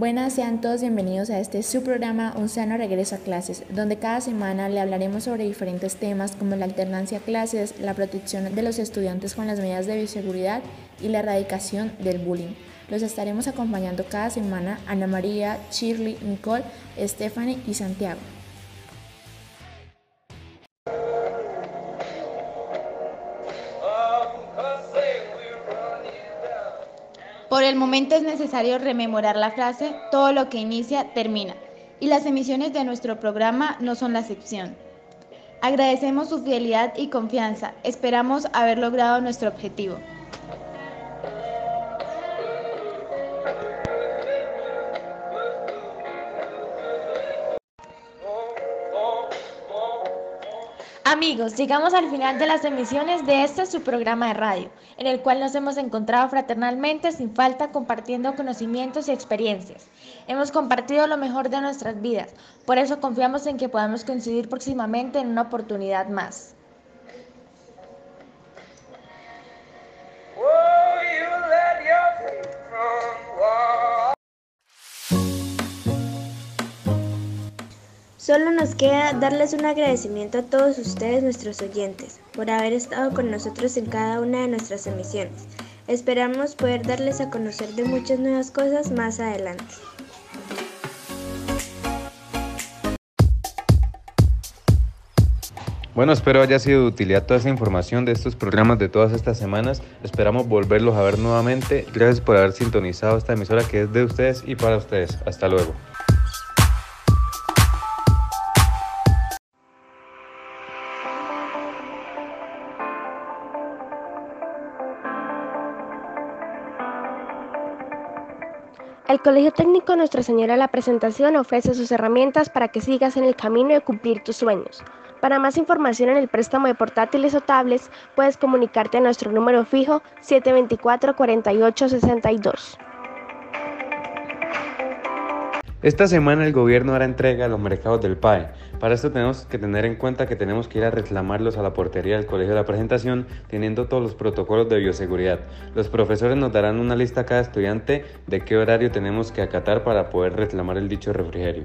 Buenas, sean todos bienvenidos a este su programa Un sano regreso a clases, donde cada semana le hablaremos sobre diferentes temas como la alternancia a clases, la protección de los estudiantes con las medidas de bioseguridad y la erradicación del bullying. Los estaremos acompañando cada semana Ana María, Shirley, Nicole, Stephanie y Santiago. Por el momento es necesario rememorar la frase, todo lo que inicia, termina. Y las emisiones de nuestro programa no son la excepción. Agradecemos su fidelidad y confianza. Esperamos haber logrado nuestro objetivo. Amigos, llegamos al final de las emisiones de este su programa de radio, en el cual nos hemos encontrado fraternalmente sin falta compartiendo conocimientos y experiencias. Hemos compartido lo mejor de nuestras vidas, por eso confiamos en que podamos coincidir próximamente en una oportunidad más. Solo nos queda darles un agradecimiento a todos ustedes, nuestros oyentes, por haber estado con nosotros en cada una de nuestras emisiones. Esperamos poder darles a conocer de muchas nuevas cosas más adelante. Bueno, espero haya sido de utilidad toda esa información de estos programas de todas estas semanas. Esperamos volverlos a ver nuevamente. Gracias por haber sintonizado esta emisora que es de ustedes y para ustedes. Hasta luego. El Colegio Técnico Nuestra Señora de la Presentación ofrece sus herramientas para que sigas en el camino de cumplir tus sueños. Para más información en el préstamo de portátiles o tablets, puedes comunicarte a nuestro número fijo 724-4862. Esta semana el gobierno hará entrega a los mercados del PAE. Para esto tenemos que tener en cuenta que tenemos que ir a reclamarlos a la portería del colegio de la presentación teniendo todos los protocolos de bioseguridad. Los profesores nos darán una lista a cada estudiante de qué horario tenemos que acatar para poder reclamar el dicho refrigerio.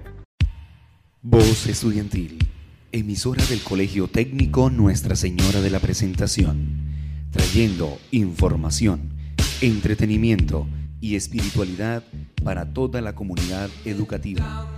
Voz Estudiantil, emisora del Colegio Técnico Nuestra Señora de la Presentación, trayendo información, entretenimiento y espiritualidad para toda la comunidad educativa.